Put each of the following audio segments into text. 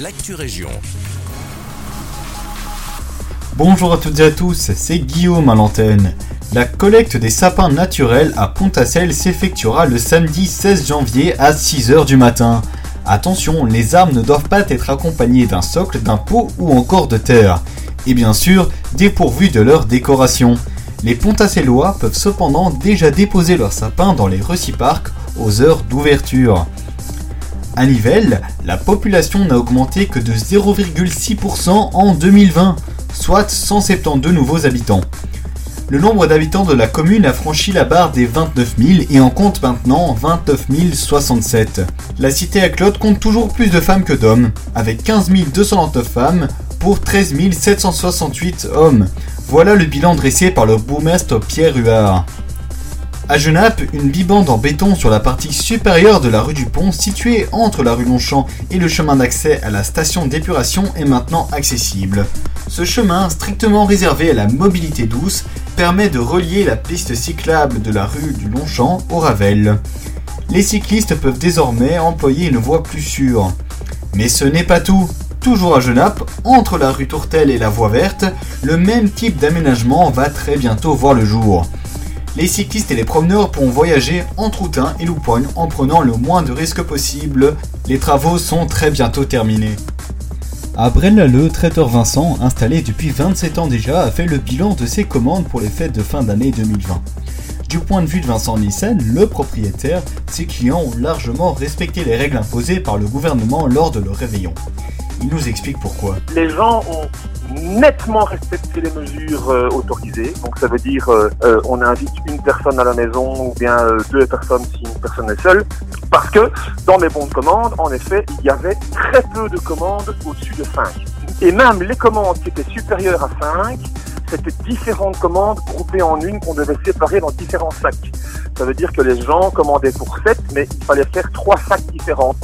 l'actu région. Bonjour à toutes et à tous, c'est Guillaume à l'antenne. La collecte des sapins naturels à Pontacelle s'effectuera le samedi 16 janvier à 6h du matin. Attention, les arbres ne doivent pas être accompagnés d'un socle, d'un pot ou encore de terre. Et bien sûr, dépourvus de leur décoration. Les Pontacellois peuvent cependant déjà déposer leurs sapins dans les reciparcs aux heures d'ouverture. À Nivelles, la population n'a augmenté que de 0,6% en 2020, soit 172 nouveaux habitants. Le nombre d'habitants de la commune a franchi la barre des 29 000 et en compte maintenant 29 067. La cité à Claude compte toujours plus de femmes que d'hommes, avec 15 229 femmes pour 13 768 hommes. Voilà le bilan dressé par le bourgmestre Pierre Huard. À Genappe, une bibande en béton sur la partie supérieure de la rue du Pont, située entre la rue Longchamp et le chemin d'accès à la station d'épuration, est maintenant accessible. Ce chemin, strictement réservé à la mobilité douce, permet de relier la piste cyclable de la rue du Longchamp au Ravel. Les cyclistes peuvent désormais employer une voie plus sûre. Mais ce n'est pas tout. Toujours à Genappe, entre la rue Tourtel et la voie verte, le même type d'aménagement va très bientôt voir le jour. Les cyclistes et les promeneurs pourront voyager entre Outin et Loupogne en prenant le moins de risques possible. Les travaux sont très bientôt terminés. À Braine-l'Alleud, traiteur Vincent, installé depuis 27 ans déjà, a fait le bilan de ses commandes pour les fêtes de fin d'année 2020. Du point de vue de Vincent Nissen, le propriétaire, ses clients ont largement respecté les règles imposées par le gouvernement lors de leur réveillon. Il nous explique pourquoi. Les gens ont nettement respecté les mesures euh, autorisées. Donc ça veut dire euh, euh, on invite une personne à la maison ou bien deux personnes si une personne est seule. Parce que dans mes bons de commande, en effet, il y avait très peu de commandes au-dessus de 5. Et même les commandes qui étaient supérieures à 5, c'était différentes commandes groupées en une qu'on devait séparer dans différents sacs. Ça veut dire que les gens commandaient pour 7, mais il fallait faire trois sacs différents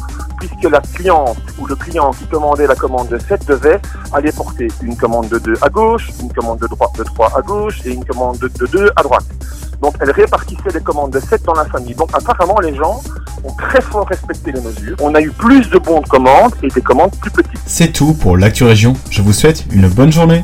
puisque la cliente ou le client qui commandait la commande de 7 devait aller porter une commande de 2 à gauche, une commande de 3, de 3 à gauche et une commande de, 2 à droite. Donc elle répartissait les commandes de 7 dans la famille. Donc apparemment les gens ont très fort respecté les mesures. On a eu plus de bons de commandes et des commandes plus petites. C'est tout pour l'actu région. Je vous souhaite une bonne journée.